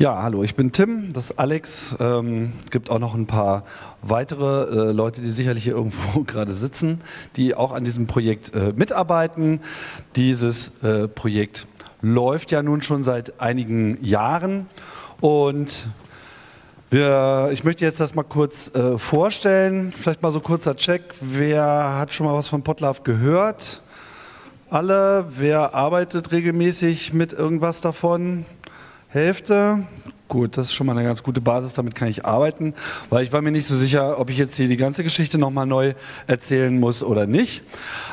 Ja, hallo, ich bin Tim, das ist Alex. Ähm, gibt auch noch ein paar weitere äh, Leute, die sicherlich hier irgendwo gerade sitzen, die auch an diesem Projekt äh, mitarbeiten. Dieses äh, Projekt läuft ja nun schon seit einigen Jahren und wir, ich möchte jetzt das mal kurz äh, vorstellen. Vielleicht mal so kurzer Check. Wer hat schon mal was von Potlove gehört? Alle? Wer arbeitet regelmäßig mit irgendwas davon? Hälfte. Gut, das ist schon mal eine ganz gute Basis, damit kann ich arbeiten, weil ich war mir nicht so sicher, ob ich jetzt hier die ganze Geschichte nochmal neu erzählen muss oder nicht.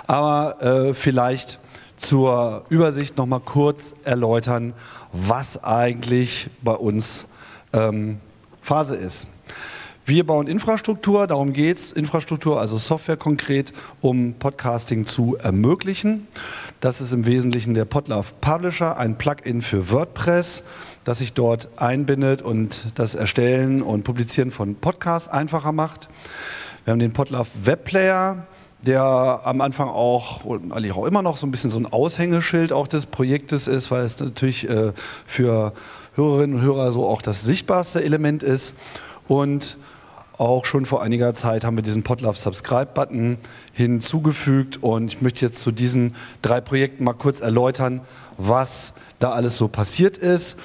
Aber äh, vielleicht zur Übersicht nochmal kurz erläutern, was eigentlich bei uns ähm, Phase ist. Wir bauen Infrastruktur, darum geht es, Infrastruktur, also Software konkret, um Podcasting zu ermöglichen. Das ist im Wesentlichen der Podlove Publisher, ein Plugin für WordPress, das sich dort einbindet und das Erstellen und Publizieren von Podcasts einfacher macht. Wir haben den Podlove Webplayer, der am Anfang auch und eigentlich auch immer noch so ein bisschen so ein Aushängeschild auch des Projektes ist, weil es natürlich äh, für Hörerinnen und Hörer so auch das sichtbarste Element ist. Und auch schon vor einiger Zeit haben wir diesen Podlove Subscribe Button hinzugefügt und ich möchte jetzt zu diesen drei Projekten mal kurz erläutern, was da alles so passiert ist.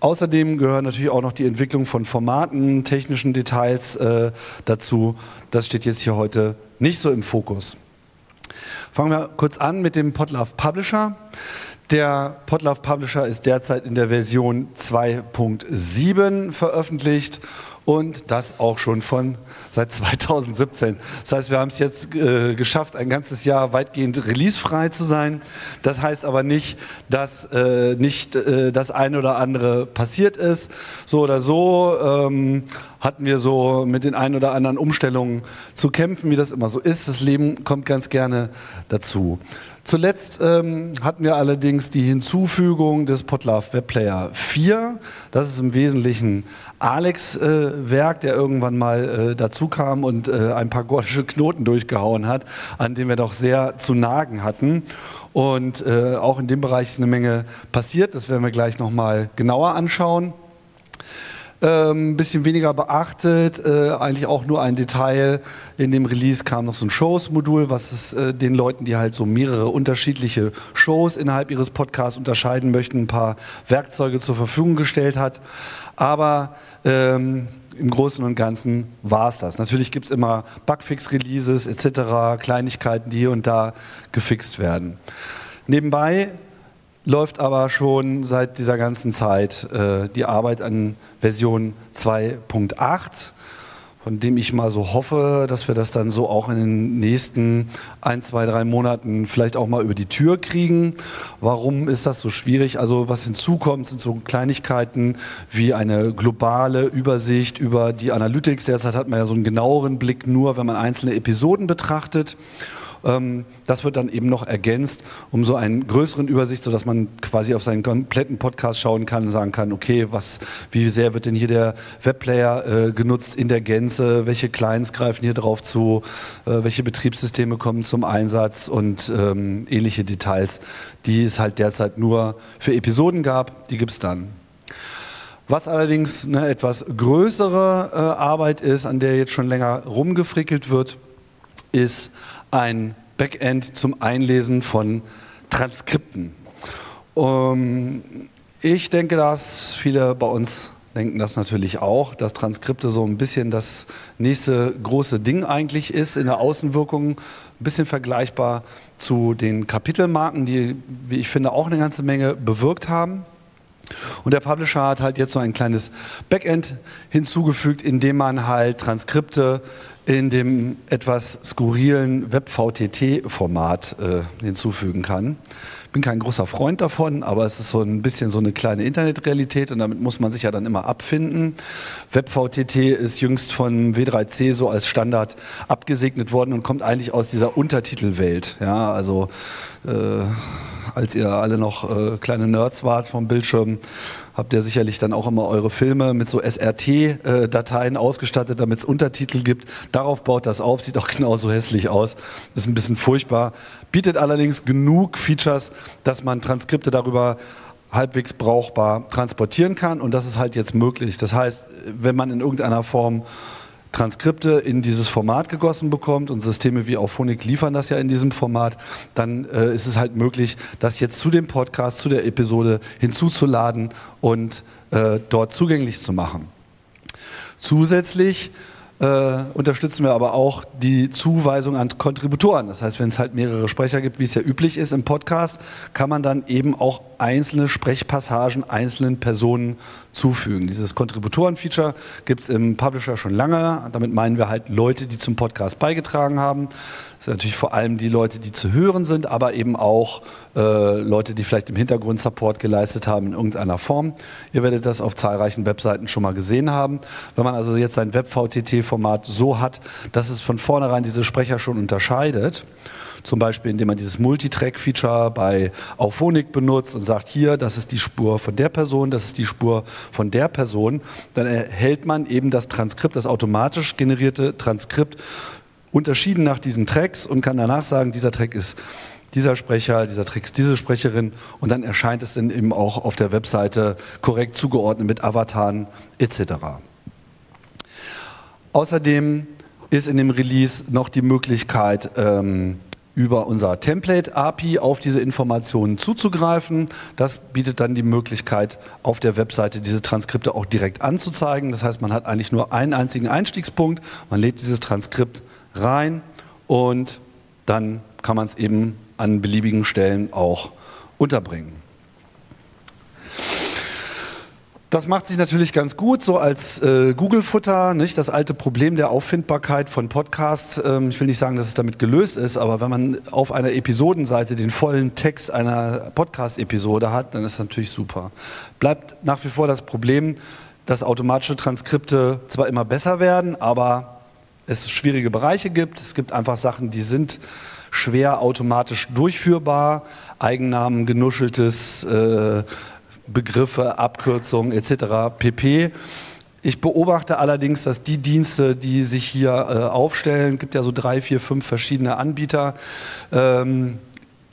Außerdem gehören natürlich auch noch die Entwicklung von Formaten, technischen Details äh, dazu. Das steht jetzt hier heute nicht so im Fokus. Fangen wir kurz an mit dem Podlove Publisher. Der Podlove Publisher ist derzeit in der Version 2.7 veröffentlicht und das auch schon von seit 2017. Das heißt, wir haben es jetzt äh, geschafft, ein ganzes Jahr weitgehend releasefrei zu sein. Das heißt aber nicht, dass äh, nicht äh, das eine oder andere passiert ist. So oder so ähm, hatten wir so mit den ein oder anderen Umstellungen zu kämpfen, wie das immer so ist. Das Leben kommt ganz gerne dazu. Zuletzt ähm, hatten wir allerdings die Hinzufügung des Podlove Webplayer 4. Das ist im Wesentlichen Alex äh, Werk, der irgendwann mal äh, dazu kam und äh, ein paar gordische Knoten durchgehauen hat, an denen wir doch sehr zu nagen hatten. Und äh, auch in dem Bereich ist eine Menge passiert. Das werden wir gleich nochmal genauer anschauen ein ähm, bisschen weniger beachtet, äh, eigentlich auch nur ein Detail. In dem Release kam noch so ein Shows-Modul, was es äh, den Leuten, die halt so mehrere unterschiedliche Shows innerhalb ihres Podcasts unterscheiden möchten, ein paar Werkzeuge zur Verfügung gestellt hat. Aber ähm, im Großen und Ganzen war es das. Natürlich gibt es immer Bugfix-Releases etc., Kleinigkeiten, die hier und da gefixt werden. Nebenbei läuft aber schon seit dieser ganzen Zeit äh, die Arbeit an Version 2.8, von dem ich mal so hoffe, dass wir das dann so auch in den nächsten ein, zwei, drei Monaten vielleicht auch mal über die Tür kriegen. Warum ist das so schwierig? Also was hinzukommt, sind so Kleinigkeiten wie eine globale Übersicht über die Analytics. Derzeit hat man ja so einen genaueren Blick nur, wenn man einzelne Episoden betrachtet. Ähm, das wird dann eben noch ergänzt, um so einen größeren Übersicht, sodass man quasi auf seinen kompletten Podcast schauen kann und sagen kann, okay, was, wie sehr wird denn hier der Webplayer äh, genutzt in der Gänze, welche Clients greifen hier drauf zu, äh, welche Betriebssysteme kommen zum Einsatz? Und ähm, ähnliche Details, die es halt derzeit nur für Episoden gab, die gibt es dann. Was allerdings eine etwas größere äh, Arbeit ist, an der jetzt schon länger rumgefrickelt wird, ist ein Backend zum Einlesen von Transkripten. Um, ich denke, dass viele bei uns denken das natürlich auch, dass Transkripte so ein bisschen das nächste große Ding eigentlich ist in der Außenwirkung, ein bisschen vergleichbar zu den Kapitelmarken, die, wie ich finde, auch eine ganze Menge bewirkt haben. Und der Publisher hat halt jetzt so ein kleines Backend hinzugefügt, in dem man halt Transkripte in dem etwas skurrilen WebVTT-Format äh, hinzufügen kann. Bin kein großer Freund davon, aber es ist so ein bisschen so eine kleine Internetrealität und damit muss man sich ja dann immer abfinden. WebVTT ist jüngst von W3C so als Standard abgesegnet worden und kommt eigentlich aus dieser Untertitelwelt. Ja, also äh, als ihr alle noch äh, kleine Nerds wart vom Bildschirm, habt ihr sicherlich dann auch immer eure Filme mit so SRT-Dateien äh, ausgestattet, damit es Untertitel gibt. Darauf baut das auf, sieht auch genauso hässlich aus. Ist ein bisschen furchtbar. Bietet allerdings genug Features, dass man Transkripte darüber halbwegs brauchbar transportieren kann und das ist halt jetzt möglich. Das heißt, wenn man in irgendeiner Form Transkripte in dieses Format gegossen bekommt und Systeme wie Auphonic liefern das ja in diesem Format, dann äh, ist es halt möglich, das jetzt zu dem Podcast, zu der Episode hinzuzuladen und äh, dort zugänglich zu machen. Zusätzlich äh, unterstützen wir aber auch die Zuweisung an Kontributoren. Das heißt, wenn es halt mehrere Sprecher gibt, wie es ja üblich ist im Podcast, kann man dann eben auch einzelne Sprechpassagen einzelnen Personen zufügen. Dieses Kontributoren-Feature gibt es im Publisher schon lange. Damit meinen wir halt Leute, die zum Podcast beigetragen haben. Sind natürlich vor allem die Leute, die zu hören sind, aber eben auch äh, Leute, die vielleicht im Hintergrund Support geleistet haben in irgendeiner Form. Ihr werdet das auf zahlreichen Webseiten schon mal gesehen haben. Wenn man also jetzt sein Web-VTT-Format so hat, dass es von vornherein diese Sprecher schon unterscheidet, zum Beispiel indem man dieses Multitrack-Feature bei Auphonic benutzt und sagt, hier, das ist die Spur von der Person, das ist die Spur von der Person, dann erhält man eben das Transkript, das automatisch generierte Transkript, unterschieden nach diesen Tracks und kann danach sagen, dieser Track ist dieser Sprecher, dieser Track ist diese Sprecherin und dann erscheint es dann eben auch auf der Webseite korrekt zugeordnet mit Avataren etc. Außerdem ist in dem Release noch die Möglichkeit, ähm, über unser Template-API auf diese Informationen zuzugreifen. Das bietet dann die Möglichkeit, auf der Webseite diese Transkripte auch direkt anzuzeigen. Das heißt, man hat eigentlich nur einen einzigen Einstiegspunkt, man lädt dieses Transkript rein und dann kann man es eben an beliebigen Stellen auch unterbringen. Das macht sich natürlich ganz gut, so als äh, Google-Futter, nicht? Das alte Problem der Auffindbarkeit von Podcasts. Ähm, ich will nicht sagen, dass es damit gelöst ist, aber wenn man auf einer Episodenseite den vollen Text einer Podcast-Episode hat, dann ist das natürlich super. Bleibt nach wie vor das Problem, dass automatische Transkripte zwar immer besser werden, aber es schwierige Bereiche gibt. Es gibt einfach Sachen, die sind schwer automatisch durchführbar. Eigennamen, genuscheltes. Äh, Begriffe, Abkürzungen etc. pp. Ich beobachte allerdings, dass die Dienste, die sich hier äh, aufstellen, gibt ja so drei, vier, fünf verschiedene Anbieter, ähm,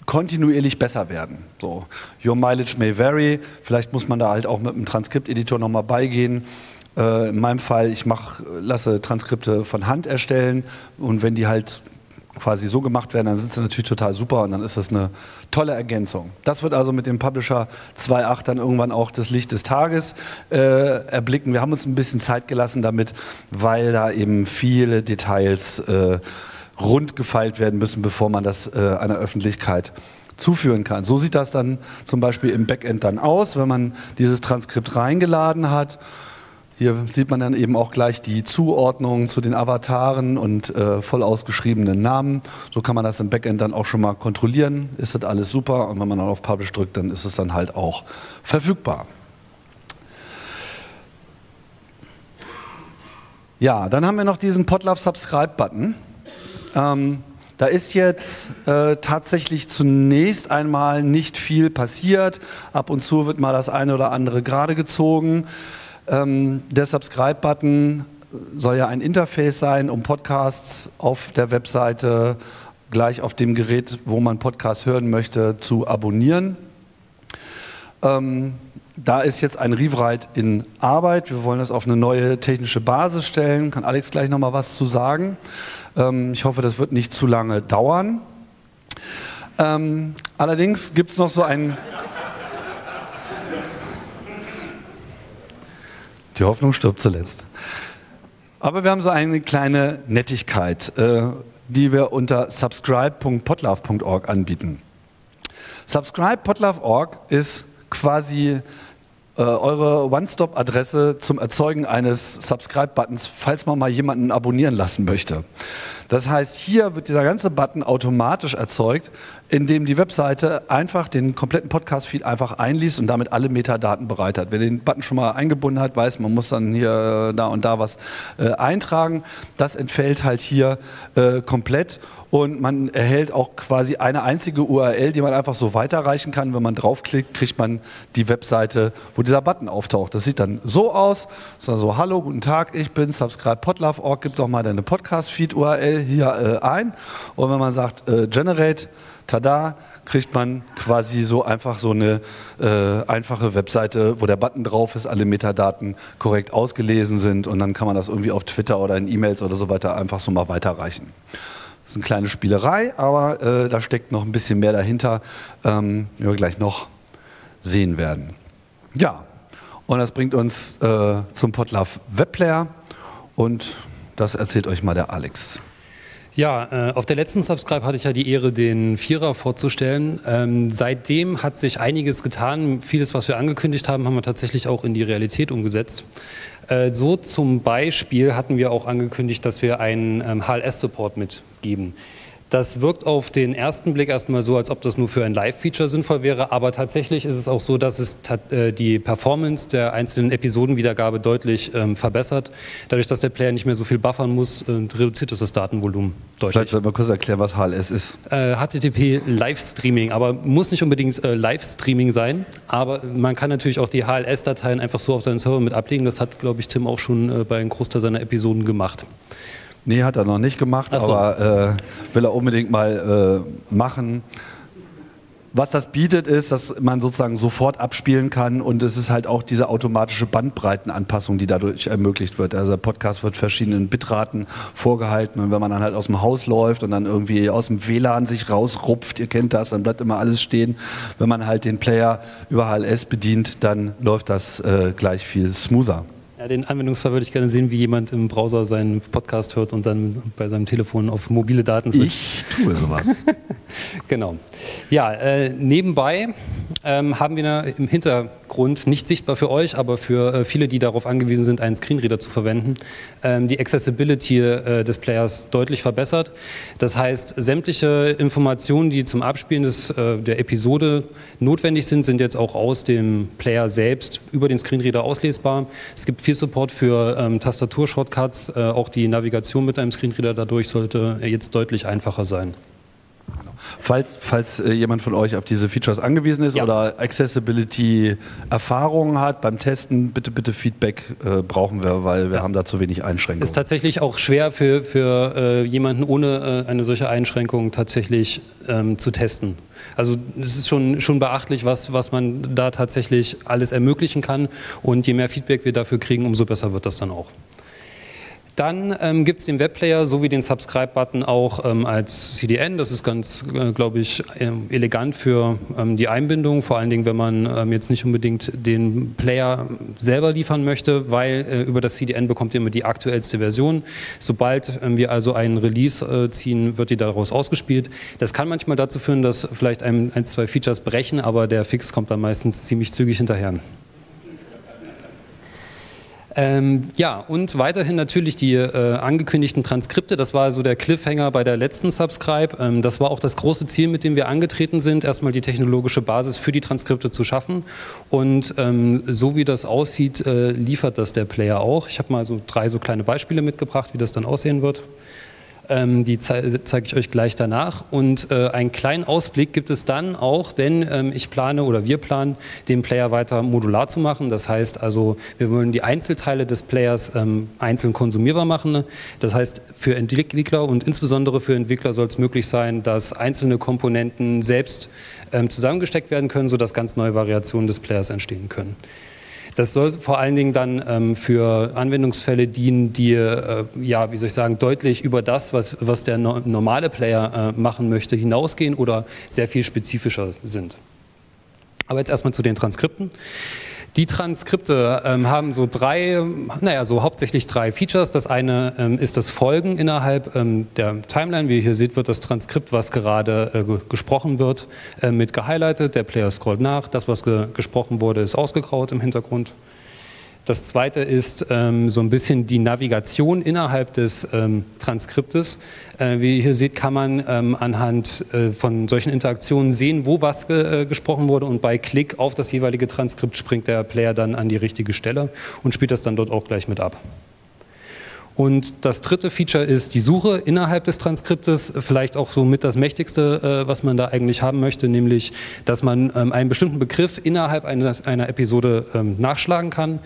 kontinuierlich besser werden. So, Your Mileage may vary. Vielleicht muss man da halt auch mit einem Transkripteditor nochmal beigehen. Äh, in meinem Fall, ich mach, lasse Transkripte von Hand erstellen und wenn die halt quasi so gemacht werden, dann sind sie natürlich total super und dann ist das eine tolle Ergänzung. Das wird also mit dem Publisher 2.8 dann irgendwann auch das Licht des Tages äh, erblicken. Wir haben uns ein bisschen Zeit gelassen damit, weil da eben viele Details äh, rund gefeilt werden müssen, bevor man das äh, einer Öffentlichkeit zuführen kann. So sieht das dann zum Beispiel im Backend dann aus, wenn man dieses Transkript reingeladen hat. Hier sieht man dann eben auch gleich die Zuordnung zu den Avataren und äh, voll ausgeschriebenen Namen. So kann man das im Backend dann auch schon mal kontrollieren. Ist das alles super? Und wenn man dann auf Publish drückt, dann ist es dann halt auch verfügbar. Ja, dann haben wir noch diesen Podlove Subscribe Button. Ähm, da ist jetzt äh, tatsächlich zunächst einmal nicht viel passiert. Ab und zu wird mal das eine oder andere gerade gezogen. Ähm, der Subscribe-Button soll ja ein Interface sein, um Podcasts auf der Webseite gleich auf dem Gerät, wo man Podcasts hören möchte, zu abonnieren. Ähm, da ist jetzt ein Rewrite in Arbeit. Wir wollen das auf eine neue technische Basis stellen. Kann Alex gleich noch mal was zu sagen. Ähm, ich hoffe, das wird nicht zu lange dauern. Ähm, allerdings gibt es noch so ein Die Hoffnung stirbt zuletzt. Aber wir haben so eine kleine Nettigkeit, äh, die wir unter subscribe.potlove.org anbieten. Subscribe.potlove.org ist quasi eure One-Stop-Adresse zum Erzeugen eines Subscribe-Buttons, falls man mal jemanden abonnieren lassen möchte. Das heißt, hier wird dieser ganze Button automatisch erzeugt, indem die Webseite einfach den kompletten Podcast-Feed einfach einliest und damit alle Metadaten bereitet. Wer den Button schon mal eingebunden hat, weiß, man muss dann hier, äh, da und da was äh, eintragen. Das entfällt halt hier äh, komplett und man erhält auch quasi eine einzige URL, die man einfach so weiterreichen kann. Wenn man draufklickt, kriegt man die Webseite, wo dieser Button auftaucht. Das sieht dann so aus. Das ist also, hallo, guten Tag, ich bin Subscribe Podlove.org, gib doch mal deine Podcast-Feed-URL hier äh, ein und wenn man sagt äh, Generate, tada, kriegt man quasi so einfach so eine äh, einfache Webseite, wo der Button drauf ist, alle Metadaten korrekt ausgelesen sind und dann kann man das irgendwie auf Twitter oder in E-Mails oder so weiter einfach so mal weiterreichen. Das ist eine kleine Spielerei, aber äh, da steckt noch ein bisschen mehr dahinter, ähm, wie wir gleich noch sehen werden. Ja, und das bringt uns äh, zum Podlove Webplayer und das erzählt euch mal der Alex. Ja, äh, auf der letzten Subscribe hatte ich ja die Ehre, den Vierer vorzustellen. Ähm, seitdem hat sich einiges getan. Vieles, was wir angekündigt haben, haben wir tatsächlich auch in die Realität umgesetzt. Äh, so zum Beispiel hatten wir auch angekündigt, dass wir einen ähm, HLS-Support mitgeben. Das wirkt auf den ersten Blick erstmal so, als ob das nur für ein Live-Feature sinnvoll wäre, aber tatsächlich ist es auch so, dass es äh, die Performance der einzelnen Episodenwiedergabe deutlich ähm, verbessert. Dadurch, dass der Player nicht mehr so viel buffern muss, äh, reduziert es das Datenvolumen deutlich. Vielleicht soll man kurz erklären, was HLS ist. Äh, HTTP Livestreaming, aber muss nicht unbedingt äh, Livestreaming sein, aber man kann natürlich auch die HLS-Dateien einfach so auf seinen Server mit ablegen. Das hat, glaube ich, Tim auch schon äh, bei einem Großteil seiner Episoden gemacht. Nee, hat er noch nicht gemacht, so. aber äh, will er unbedingt mal äh, machen. Was das bietet, ist, dass man sozusagen sofort abspielen kann und es ist halt auch diese automatische Bandbreitenanpassung, die dadurch ermöglicht wird. Also der Podcast wird verschiedenen Bitraten vorgehalten und wenn man dann halt aus dem Haus läuft und dann irgendwie aus dem WLAN sich rausrupft, ihr kennt das, dann bleibt immer alles stehen. Wenn man halt den Player über HLS bedient, dann läuft das äh, gleich viel smoother. Ja, den Anwendungsfall würde ich gerne sehen, wie jemand im Browser seinen Podcast hört und dann bei seinem Telefon auf mobile Daten switcht. Ich tue sowas. genau. Ja, äh, nebenbei ähm, haben wir im Hintergrund, nicht sichtbar für euch, aber für äh, viele, die darauf angewiesen sind, einen Screenreader zu verwenden, ähm, die Accessibility äh, des Players deutlich verbessert. Das heißt, sämtliche Informationen, die zum Abspielen des, äh, der Episode notwendig sind, sind jetzt auch aus dem Player selbst über den Screenreader auslesbar. Es gibt viel Support für ähm, Tastaturshortcuts, äh, auch die Navigation mit einem Screenreader dadurch sollte jetzt deutlich einfacher sein. Falls, falls äh, jemand von euch auf diese Features angewiesen ist ja. oder Accessibility-Erfahrungen hat beim Testen, bitte, bitte Feedback äh, brauchen wir, weil wir ja. haben da zu wenig Einschränkungen. Ist tatsächlich auch schwer für, für äh, jemanden ohne äh, eine solche Einschränkung tatsächlich ähm, zu testen. Also es ist schon, schon beachtlich, was, was man da tatsächlich alles ermöglichen kann. Und je mehr Feedback wir dafür kriegen, umso besser wird das dann auch. Dann ähm, gibt es den Webplayer sowie den Subscribe-Button auch ähm, als CDN. Das ist ganz, äh, glaube ich, äh, elegant für ähm, die Einbindung, vor allen Dingen, wenn man ähm, jetzt nicht unbedingt den Player selber liefern möchte, weil äh, über das CDN bekommt ihr immer die aktuellste Version. Sobald ähm, wir also einen Release äh, ziehen, wird die daraus ausgespielt. Das kann manchmal dazu führen, dass vielleicht ein, ein, zwei Features brechen, aber der Fix kommt dann meistens ziemlich zügig hinterher. Ähm, ja, und weiterhin natürlich die äh, angekündigten Transkripte. Das war also der Cliffhanger bei der letzten Subscribe. Ähm, das war auch das große Ziel, mit dem wir angetreten sind, erstmal die technologische Basis für die Transkripte zu schaffen. Und ähm, so wie das aussieht, äh, liefert das der Player auch. Ich habe mal so drei so kleine Beispiele mitgebracht, wie das dann aussehen wird. Ähm, die ze zeige ich euch gleich danach. Und äh, einen kleinen Ausblick gibt es dann auch, denn ähm, ich plane oder wir planen, den Player weiter modular zu machen. Das heißt also, wir wollen die Einzelteile des Players ähm, einzeln konsumierbar machen. Das heißt, für Entwickler und insbesondere für Entwickler soll es möglich sein, dass einzelne Komponenten selbst ähm, zusammengesteckt werden können, sodass ganz neue Variationen des Players entstehen können. Das soll vor allen Dingen dann ähm, für Anwendungsfälle dienen, die, äh, ja, wie soll ich sagen, deutlich über das, was, was der no normale Player äh, machen möchte, hinausgehen oder sehr viel spezifischer sind. Aber jetzt erstmal zu den Transkripten. Die Transkripte ähm, haben so drei, naja, so hauptsächlich drei Features. Das eine ähm, ist das Folgen innerhalb ähm, der Timeline. Wie ihr hier seht, wird das Transkript, was gerade äh, gesprochen wird, äh, mit gehighlightet. Der Player scrollt nach. Das, was ge gesprochen wurde, ist ausgegraut im Hintergrund. Das zweite ist ähm, so ein bisschen die Navigation innerhalb des ähm, Transkriptes. Äh, wie ihr hier seht, kann man ähm, anhand äh, von solchen Interaktionen sehen, wo was ge äh, gesprochen wurde und bei Klick auf das jeweilige Transkript springt der Player dann an die richtige Stelle und spielt das dann dort auch gleich mit ab. Und das dritte Feature ist die Suche innerhalb des Transkriptes, vielleicht auch so mit das mächtigste, äh, was man da eigentlich haben möchte, nämlich, dass man ähm, einen bestimmten Begriff innerhalb einer, Episode ähm, nachschlagen kann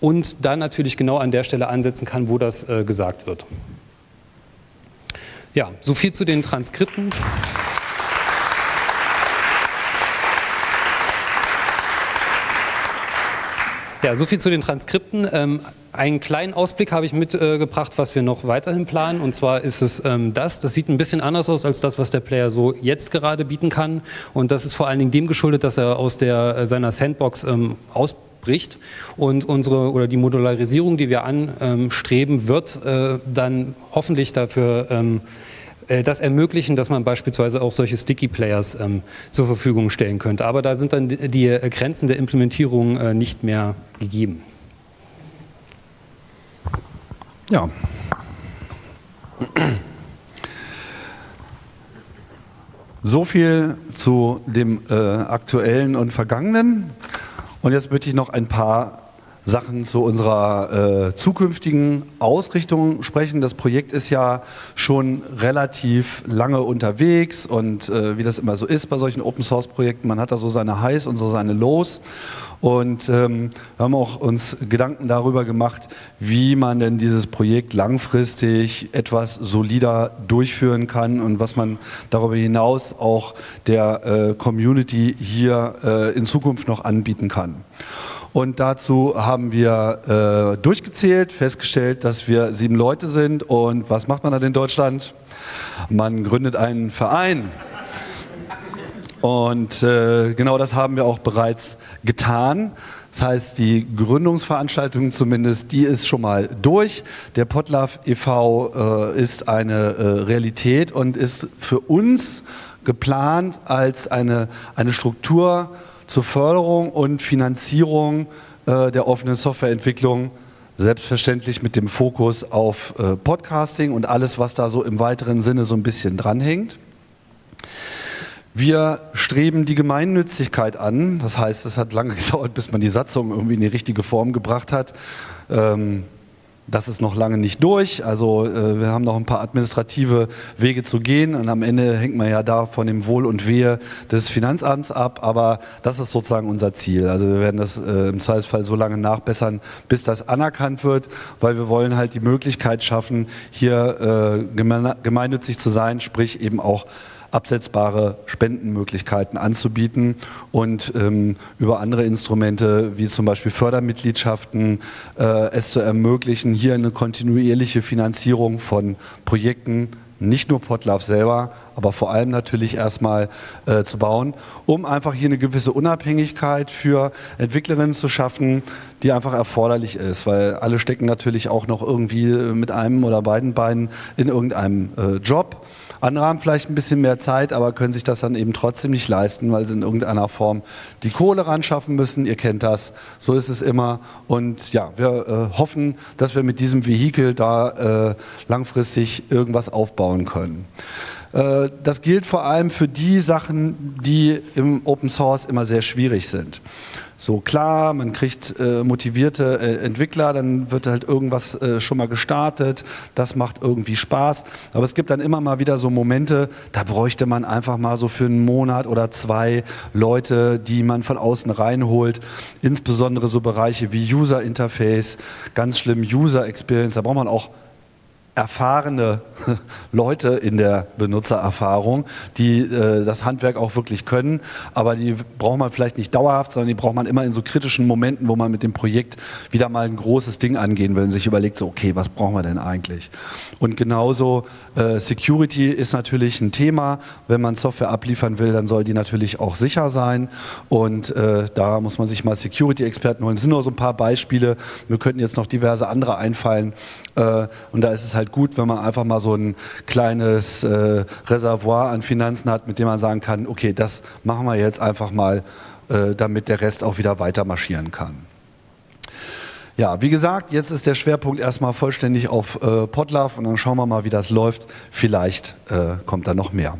und dann natürlich genau an der Stelle ansetzen kann, wo das äh, gesagt wird. Ja, so viel zu den Transkripten. Ja, so viel zu den Transkripten. Ähm, einen kleinen Ausblick habe ich mitgebracht, äh, was wir noch weiterhin planen. Und zwar ist es ähm, das. Das sieht ein bisschen anders aus als das, was der Player so jetzt gerade bieten kann. Und das ist vor allen Dingen dem geschuldet, dass er aus der, äh, seiner Sandbox ähm, ausbricht und unsere oder die Modularisierung, die wir anstreben, wird äh, dann hoffentlich dafür ähm, äh, das ermöglichen, dass man beispielsweise auch solche Sticky Players ähm, zur Verfügung stellen könnte. Aber da sind dann die äh, Grenzen der Implementierung äh, nicht mehr gegeben. Ja. So viel zu dem äh, aktuellen und vergangenen. Und jetzt möchte ich noch ein paar Sachen zu unserer äh, zukünftigen Ausrichtung sprechen. Das Projekt ist ja schon relativ lange unterwegs und äh, wie das immer so ist bei solchen Open Source Projekten, man hat da so seine Highs und so seine Lows. Und ähm, wir haben auch uns Gedanken darüber gemacht, wie man denn dieses Projekt langfristig etwas solider durchführen kann und was man darüber hinaus auch der äh, Community hier äh, in Zukunft noch anbieten kann. Und dazu haben wir äh, durchgezählt, festgestellt, dass wir sieben Leute sind. Und was macht man dann in Deutschland? Man gründet einen Verein. Und äh, genau das haben wir auch bereits getan. Das heißt, die Gründungsveranstaltung zumindest, die ist schon mal durch. Der Potlav e.V. Äh, ist eine äh, Realität und ist für uns geplant als eine, eine Struktur, zur Förderung und Finanzierung äh, der offenen Softwareentwicklung, selbstverständlich mit dem Fokus auf äh, Podcasting und alles, was da so im weiteren Sinne so ein bisschen dranhängt. Wir streben die Gemeinnützigkeit an. Das heißt, es hat lange gedauert, bis man die Satzung irgendwie in die richtige Form gebracht hat. Ähm, das ist noch lange nicht durch. Also äh, wir haben noch ein paar administrative Wege zu gehen und am Ende hängt man ja da von dem Wohl und Wehe des Finanzamts ab. Aber das ist sozusagen unser Ziel. Also wir werden das äh, im Zweifelsfall so lange nachbessern, bis das anerkannt wird, weil wir wollen halt die Möglichkeit schaffen, hier äh, gemeinnützig zu sein, sprich eben auch absetzbare Spendenmöglichkeiten anzubieten und ähm, über andere Instrumente wie zum Beispiel Fördermitgliedschaften äh, es zu ermöglichen, hier eine kontinuierliche Finanzierung von Projekten nicht nur Potlove selber, aber vor allem natürlich erstmal äh, zu bauen, um einfach hier eine gewisse Unabhängigkeit für Entwicklerinnen zu schaffen, die einfach erforderlich ist, weil alle stecken natürlich auch noch irgendwie mit einem oder beiden Beinen in irgendeinem äh, Job andere haben vielleicht ein bisschen mehr Zeit, aber können sich das dann eben trotzdem nicht leisten, weil sie in irgendeiner Form die Kohle ran schaffen müssen. Ihr kennt das, so ist es immer. Und ja, wir äh, hoffen, dass wir mit diesem Vehikel da äh, langfristig irgendwas aufbauen können. Äh, das gilt vor allem für die Sachen, die im Open Source immer sehr schwierig sind so klar, man kriegt äh, motivierte äh, Entwickler, dann wird halt irgendwas äh, schon mal gestartet, das macht irgendwie Spaß. Aber es gibt dann immer mal wieder so Momente, da bräuchte man einfach mal so für einen Monat oder zwei Leute, die man von außen reinholt. Insbesondere so Bereiche wie User Interface, ganz schlimm User Experience, da braucht man auch erfahrene Leute in der Benutzererfahrung, die äh, das Handwerk auch wirklich können, aber die braucht man vielleicht nicht dauerhaft, sondern die braucht man immer in so kritischen Momenten, wo man mit dem Projekt wieder mal ein großes Ding angehen will und sich überlegt, so okay, was brauchen wir denn eigentlich? Und genauso äh, Security ist natürlich ein Thema. Wenn man Software abliefern will, dann soll die natürlich auch sicher sein und äh, da muss man sich mal Security-Experten holen. Das sind nur so ein paar Beispiele. Wir könnten jetzt noch diverse andere einfallen äh, und da ist es halt halt gut, wenn man einfach mal so ein kleines äh, Reservoir an Finanzen hat, mit dem man sagen kann, okay, das machen wir jetzt einfach mal, äh, damit der Rest auch wieder weiter marschieren kann. Ja, wie gesagt, jetzt ist der Schwerpunkt erstmal vollständig auf äh, Podlove und dann schauen wir mal, wie das läuft. Vielleicht äh, kommt da noch mehr.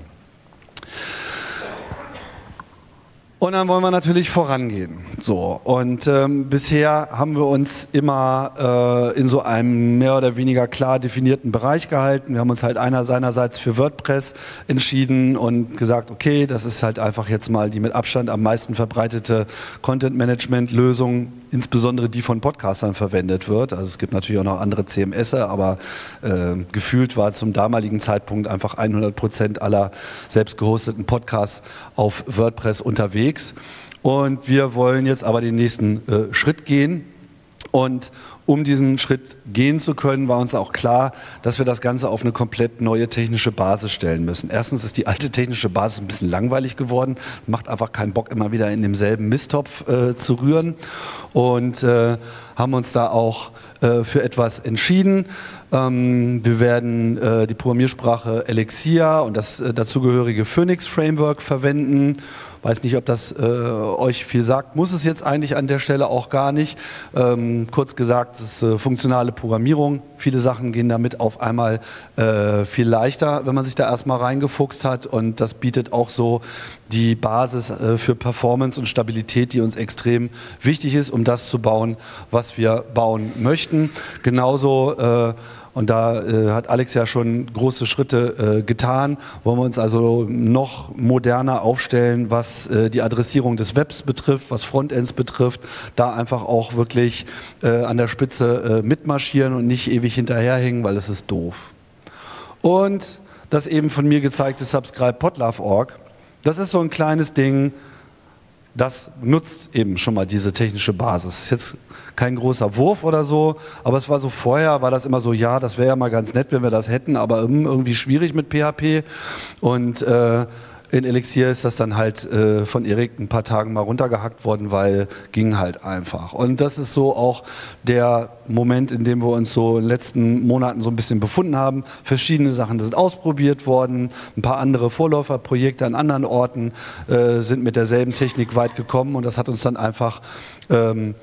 Und dann wollen wir natürlich vorangehen. So und ähm, bisher haben wir uns immer äh, in so einem mehr oder weniger klar definierten Bereich gehalten. Wir haben uns halt einer seinerseits für WordPress entschieden und gesagt, okay, das ist halt einfach jetzt mal die mit Abstand am meisten verbreitete Content Management Lösung insbesondere die von Podcastern verwendet wird. Also es gibt natürlich auch noch andere CMS, aber äh, gefühlt war zum damaligen Zeitpunkt einfach 100 Prozent aller selbst gehosteten Podcasts auf WordPress unterwegs. Und wir wollen jetzt aber den nächsten äh, Schritt gehen und um diesen Schritt gehen zu können, war uns auch klar, dass wir das Ganze auf eine komplett neue technische Basis stellen müssen. Erstens ist die alte technische Basis ein bisschen langweilig geworden, macht einfach keinen Bock, immer wieder in demselben Misttopf äh, zu rühren und äh, haben uns da auch äh, für etwas entschieden. Ähm, wir werden äh, die Programmiersprache Elixir und das äh, dazugehörige Phoenix Framework verwenden Weiß nicht, ob das äh, euch viel sagt. Muss es jetzt eigentlich an der Stelle auch gar nicht. Ähm, kurz gesagt, es ist äh, funktionale Programmierung. Viele Sachen gehen damit auf einmal äh, viel leichter, wenn man sich da erstmal reingefuchst hat. Und das bietet auch so die Basis äh, für Performance und Stabilität, die uns extrem wichtig ist, um das zu bauen, was wir bauen möchten. Genauso äh, und da äh, hat Alex ja schon große Schritte äh, getan. Wollen wir uns also noch moderner aufstellen, was äh, die Adressierung des Webs betrifft, was Frontends betrifft. Da einfach auch wirklich äh, an der Spitze äh, mitmarschieren und nicht ewig hinterherhängen, weil es ist doof. Und das eben von mir gezeigte Subscribe Podlove.org, das ist so ein kleines Ding, das nutzt eben schon mal diese technische Basis. Das ist jetzt kein großer Wurf oder so, aber es war so vorher, war das immer so, ja, das wäre ja mal ganz nett, wenn wir das hätten, aber irgendwie schwierig mit PHP und äh, in Elixir ist das dann halt äh, von Erik ein paar Tagen mal runtergehackt worden, weil ging halt einfach. Und das ist so auch der Moment, in dem wir uns so in den letzten Monaten so ein bisschen befunden haben. Verschiedene Sachen sind ausprobiert worden, ein paar andere Vorläuferprojekte an anderen Orten äh, sind mit derselben Technik weit gekommen und das hat uns dann einfach ähm,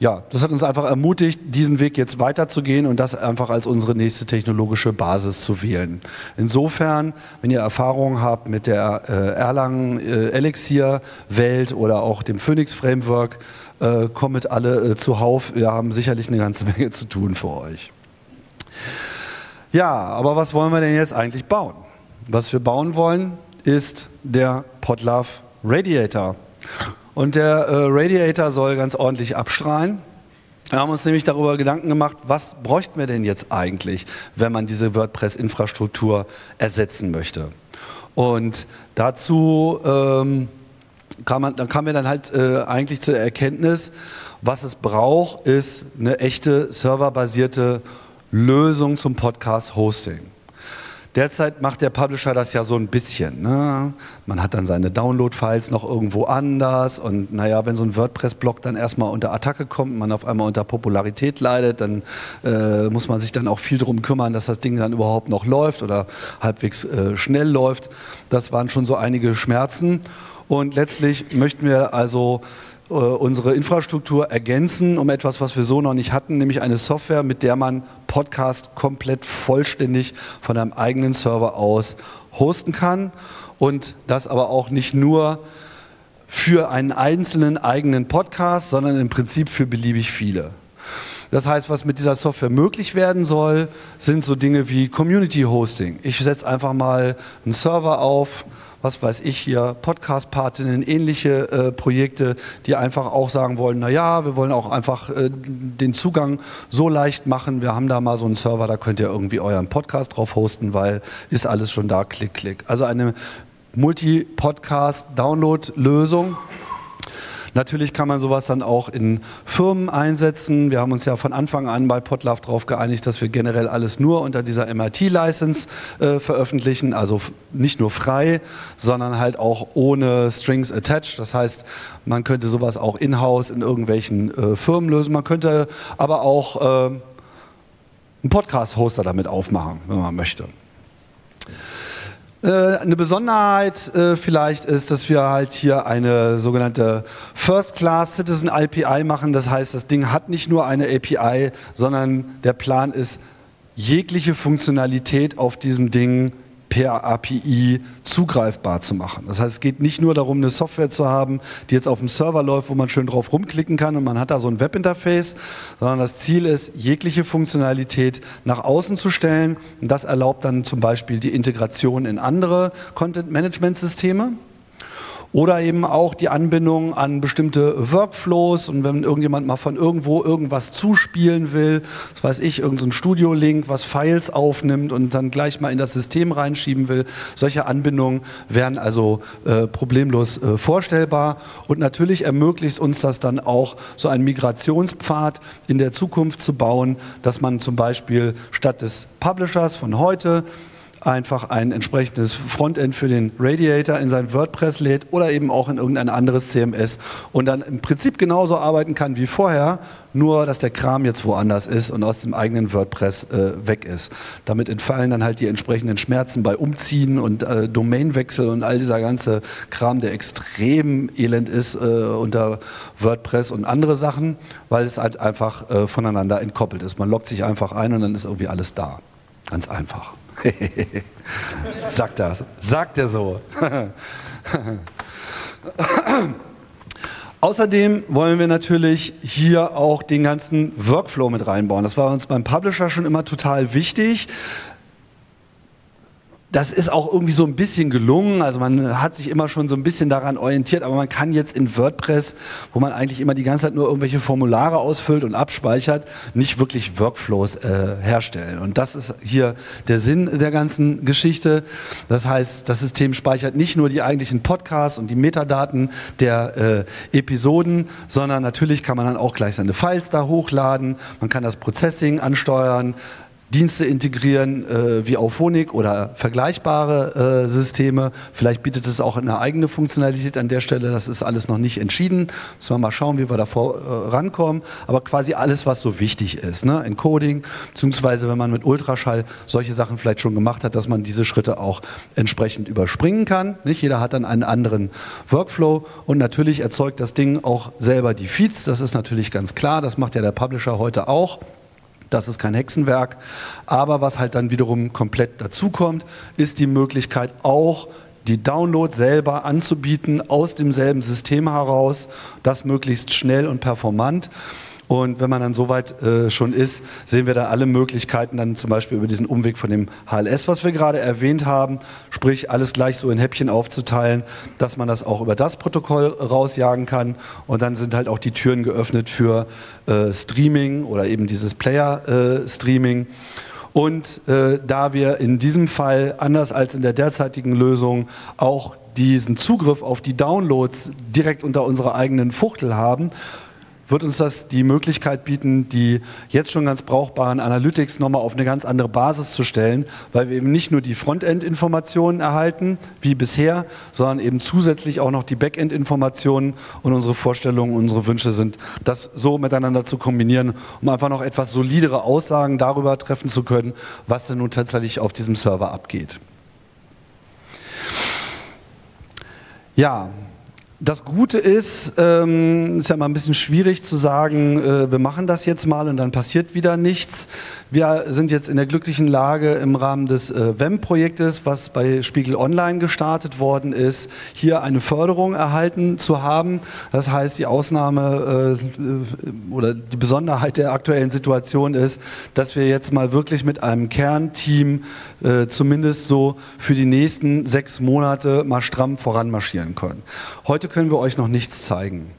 ja, das hat uns einfach ermutigt, diesen Weg jetzt weiterzugehen und das einfach als unsere nächste technologische Basis zu wählen. Insofern, wenn ihr Erfahrungen habt mit der äh, Erlangen äh, Elixir Welt oder auch dem Phoenix Framework, äh, kommt alle äh, zuhauf. Wir haben sicherlich eine ganze Menge zu tun für euch. Ja, aber was wollen wir denn jetzt eigentlich bauen? Was wir bauen wollen, ist der Podlove Radiator. Und der äh, Radiator soll ganz ordentlich abstrahlen. Wir haben uns nämlich darüber Gedanken gemacht, was bräuchten wir denn jetzt eigentlich, wenn man diese WordPress-Infrastruktur ersetzen möchte. Und dazu ähm, kam man, kamen wir dann halt äh, eigentlich zur Erkenntnis, was es braucht, ist eine echte serverbasierte Lösung zum Podcast-Hosting. Derzeit macht der Publisher das ja so ein bisschen. Ne? Man hat dann seine Download-Files noch irgendwo anders und naja, wenn so ein WordPress-Blog dann erstmal unter Attacke kommt, man auf einmal unter Popularität leidet, dann äh, muss man sich dann auch viel darum kümmern, dass das Ding dann überhaupt noch läuft oder halbwegs äh, schnell läuft. Das waren schon so einige Schmerzen und letztlich möchten wir also äh, unsere Infrastruktur ergänzen um etwas, was wir so noch nicht hatten, nämlich eine Software, mit der man Podcast komplett vollständig von einem eigenen Server aus hosten kann und das aber auch nicht nur für einen einzelnen eigenen Podcast, sondern im Prinzip für beliebig viele. Das heißt, was mit dieser Software möglich werden soll, sind so Dinge wie Community Hosting. Ich setze einfach mal einen Server auf, was weiß ich hier, Podcast-Partinnen, ähnliche äh, Projekte, die einfach auch sagen wollen, na ja, wir wollen auch einfach äh, den Zugang so leicht machen. Wir haben da mal so einen Server, da könnt ihr irgendwie euren Podcast drauf hosten, weil ist alles schon da, klick, klick. Also eine Multi-Podcast-Download-Lösung. Natürlich kann man sowas dann auch in Firmen einsetzen. Wir haben uns ja von Anfang an bei Podlove darauf geeinigt, dass wir generell alles nur unter dieser MIT-License äh, veröffentlichen, also nicht nur frei, sondern halt auch ohne Strings attached. Das heißt, man könnte sowas auch in-house in irgendwelchen äh, Firmen lösen. Man könnte aber auch äh, einen Podcast-Hoster damit aufmachen, wenn man möchte. Äh, eine Besonderheit äh, vielleicht ist, dass wir halt hier eine sogenannte First Class Citizen API machen. Das heißt, das Ding hat nicht nur eine API, sondern der Plan ist, jegliche Funktionalität auf diesem Ding per API zugreifbar zu machen. Das heißt, es geht nicht nur darum, eine Software zu haben, die jetzt auf dem Server läuft, wo man schön drauf rumklicken kann und man hat da so ein Webinterface, sondern das Ziel ist, jegliche Funktionalität nach außen zu stellen. Und das erlaubt dann zum Beispiel die Integration in andere Content-Management-Systeme. Oder eben auch die Anbindung an bestimmte Workflows. Und wenn irgendjemand mal von irgendwo irgendwas zuspielen will, das weiß ich, irgendein so Studio-Link, was Files aufnimmt und dann gleich mal in das System reinschieben will, solche Anbindungen wären also äh, problemlos äh, vorstellbar. Und natürlich ermöglicht uns das dann auch so einen Migrationspfad in der Zukunft zu bauen, dass man zum Beispiel statt des Publishers von heute einfach ein entsprechendes Frontend für den Radiator in sein WordPress lädt oder eben auch in irgendein anderes CMS und dann im Prinzip genauso arbeiten kann wie vorher, nur dass der Kram jetzt woanders ist und aus dem eigenen WordPress äh, weg ist. Damit entfallen dann halt die entsprechenden Schmerzen bei Umziehen und äh, Domainwechsel und all dieser ganze Kram, der extrem elend ist äh, unter WordPress und andere Sachen, weil es halt einfach äh, voneinander entkoppelt ist. Man loggt sich einfach ein und dann ist irgendwie alles da. Ganz einfach. sagt das. Sagt er so. Außerdem wollen wir natürlich hier auch den ganzen Workflow mit reinbauen. Das war uns beim Publisher schon immer total wichtig das ist auch irgendwie so ein bisschen gelungen. Also man hat sich immer schon so ein bisschen daran orientiert, aber man kann jetzt in WordPress, wo man eigentlich immer die ganze Zeit nur irgendwelche Formulare ausfüllt und abspeichert, nicht wirklich Workflows äh, herstellen. Und das ist hier der Sinn der ganzen Geschichte. Das heißt, das System speichert nicht nur die eigentlichen Podcasts und die Metadaten der äh, Episoden, sondern natürlich kann man dann auch gleich seine Files da hochladen. Man kann das Processing ansteuern. Dienste integrieren äh, wie Auphonic oder vergleichbare äh, Systeme. Vielleicht bietet es auch eine eigene Funktionalität an der Stelle. Das ist alles noch nicht entschieden. Müssen wir mal schauen, wie wir da vor, äh. Aber quasi alles, was so wichtig ist. Ne? Encoding, beziehungsweise wenn man mit Ultraschall solche Sachen vielleicht schon gemacht hat, dass man diese Schritte auch entsprechend überspringen kann. Nicht jeder hat dann einen anderen Workflow und natürlich erzeugt das Ding auch selber die Feeds. Das ist natürlich ganz klar. Das macht ja der Publisher heute auch. Das ist kein Hexenwerk. Aber was halt dann wiederum komplett dazukommt, ist die Möglichkeit auch, die Download selber anzubieten aus demselben System heraus, das möglichst schnell und performant. Und wenn man dann soweit äh, schon ist, sehen wir da alle Möglichkeiten, dann zum Beispiel über diesen Umweg von dem HLS, was wir gerade erwähnt haben, sprich alles gleich so in Häppchen aufzuteilen, dass man das auch über das Protokoll rausjagen kann. Und dann sind halt auch die Türen geöffnet für äh, Streaming oder eben dieses Player-Streaming. Äh, und äh, da wir in diesem Fall, anders als in der derzeitigen Lösung, auch diesen Zugriff auf die Downloads direkt unter unserer eigenen Fuchtel haben, wird uns das die Möglichkeit bieten, die jetzt schon ganz brauchbaren Analytics nochmal auf eine ganz andere Basis zu stellen, weil wir eben nicht nur die Frontend-Informationen erhalten, wie bisher, sondern eben zusätzlich auch noch die Backend-Informationen und unsere Vorstellungen, unsere Wünsche sind, das so miteinander zu kombinieren, um einfach noch etwas solidere Aussagen darüber treffen zu können, was denn nun tatsächlich auf diesem Server abgeht. Ja, das Gute ist, ähm, ist ja mal ein bisschen schwierig zu sagen, äh, wir machen das jetzt mal und dann passiert wieder nichts. Wir sind jetzt in der glücklichen Lage im Rahmen des äh, WEM-Projektes, was bei Spiegel Online gestartet worden ist, hier eine Förderung erhalten zu haben. Das heißt, die Ausnahme äh, oder die Besonderheit der aktuellen Situation ist, dass wir jetzt mal wirklich mit einem Kernteam äh, zumindest so für die nächsten sechs Monate mal stramm voranmarschieren können. Heute können wir euch noch nichts zeigen.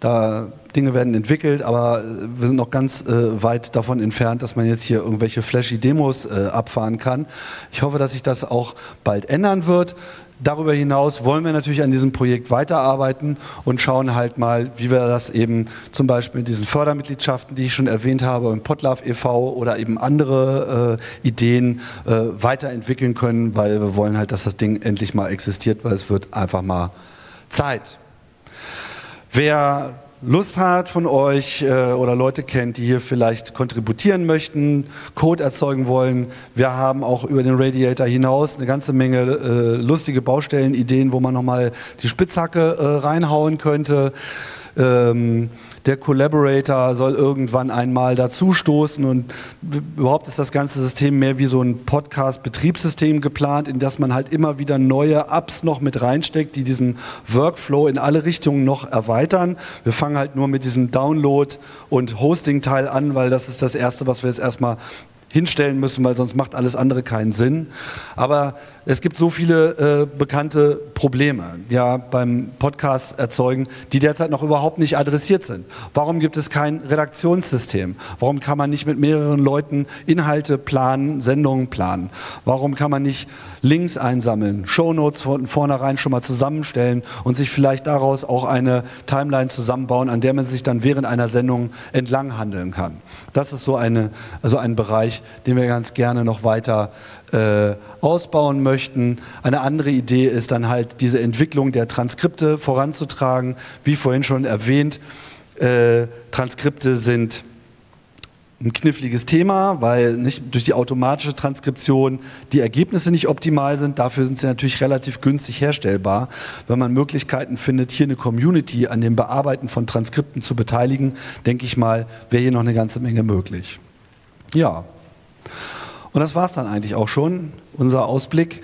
Da Dinge werden entwickelt, aber wir sind noch ganz äh, weit davon entfernt, dass man jetzt hier irgendwelche flashy Demos äh, abfahren kann. Ich hoffe, dass sich das auch bald ändern wird. Darüber hinaus wollen wir natürlich an diesem Projekt weiterarbeiten und schauen halt mal, wie wir das eben zum Beispiel mit diesen Fördermitgliedschaften, die ich schon erwähnt habe, im Potlove e.V. oder eben andere äh, Ideen äh, weiterentwickeln können, weil wir wollen halt, dass das Ding endlich mal existiert, weil es wird einfach mal Zeit. Wer Lust hat von euch äh, oder Leute kennt, die hier vielleicht kontributieren möchten, Code erzeugen wollen. Wir haben auch über den Radiator hinaus eine ganze Menge äh, lustige Baustellenideen, wo man nochmal die Spitzhacke äh, reinhauen könnte. Ähm, der Collaborator soll irgendwann einmal dazustoßen und überhaupt ist das ganze System mehr wie so ein Podcast-Betriebssystem geplant, in das man halt immer wieder neue Apps noch mit reinsteckt, die diesen Workflow in alle Richtungen noch erweitern. Wir fangen halt nur mit diesem Download- und Hosting-Teil an, weil das ist das Erste, was wir jetzt erstmal hinstellen müssen, weil sonst macht alles andere keinen Sinn. Aber es gibt so viele äh, bekannte Probleme, ja, beim Podcast erzeugen, die derzeit noch überhaupt nicht adressiert sind. Warum gibt es kein Redaktionssystem? Warum kann man nicht mit mehreren Leuten Inhalte planen, Sendungen planen? Warum kann man nicht Links einsammeln, Shownotes von vornherein schon mal zusammenstellen und sich vielleicht daraus auch eine Timeline zusammenbauen, an der man sich dann während einer Sendung entlang handeln kann? Das ist so eine, also ein Bereich, den wir ganz gerne noch weiter äh, ausbauen möchten. Eine andere Idee ist dann halt diese Entwicklung der Transkripte voranzutragen. Wie vorhin schon erwähnt, äh, Transkripte sind ein kniffliges Thema, weil nicht durch die automatische Transkription die Ergebnisse nicht optimal sind. Dafür sind sie natürlich relativ günstig herstellbar. Wenn man Möglichkeiten findet, hier eine Community an dem Bearbeiten von Transkripten zu beteiligen, denke ich mal, wäre hier noch eine ganze Menge möglich. Ja. Und das war es dann eigentlich auch schon, unser Ausblick.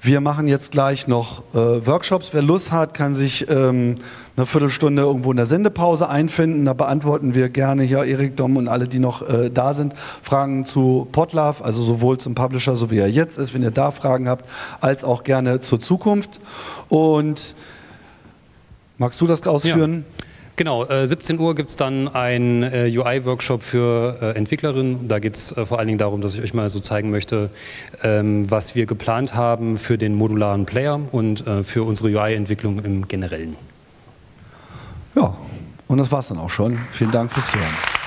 Wir machen jetzt gleich noch äh, Workshops. Wer Lust hat, kann sich ähm, eine Viertelstunde irgendwo in der Sendepause einfinden. Da beantworten wir gerne hier Erik Dom und alle, die noch äh, da sind, Fragen zu Potlove, also sowohl zum Publisher, so wie er jetzt ist, wenn ihr da Fragen habt, als auch gerne zur Zukunft. Und magst du das ausführen? Ja. Genau, äh, 17 Uhr gibt es dann einen äh, UI-Workshop für äh, Entwicklerinnen. Da geht es äh, vor allen Dingen darum, dass ich euch mal so zeigen möchte, ähm, was wir geplant haben für den modularen Player und äh, für unsere UI-Entwicklung im Generellen. Ja, und das war es dann auch schon. Vielen Dank fürs Zuhören.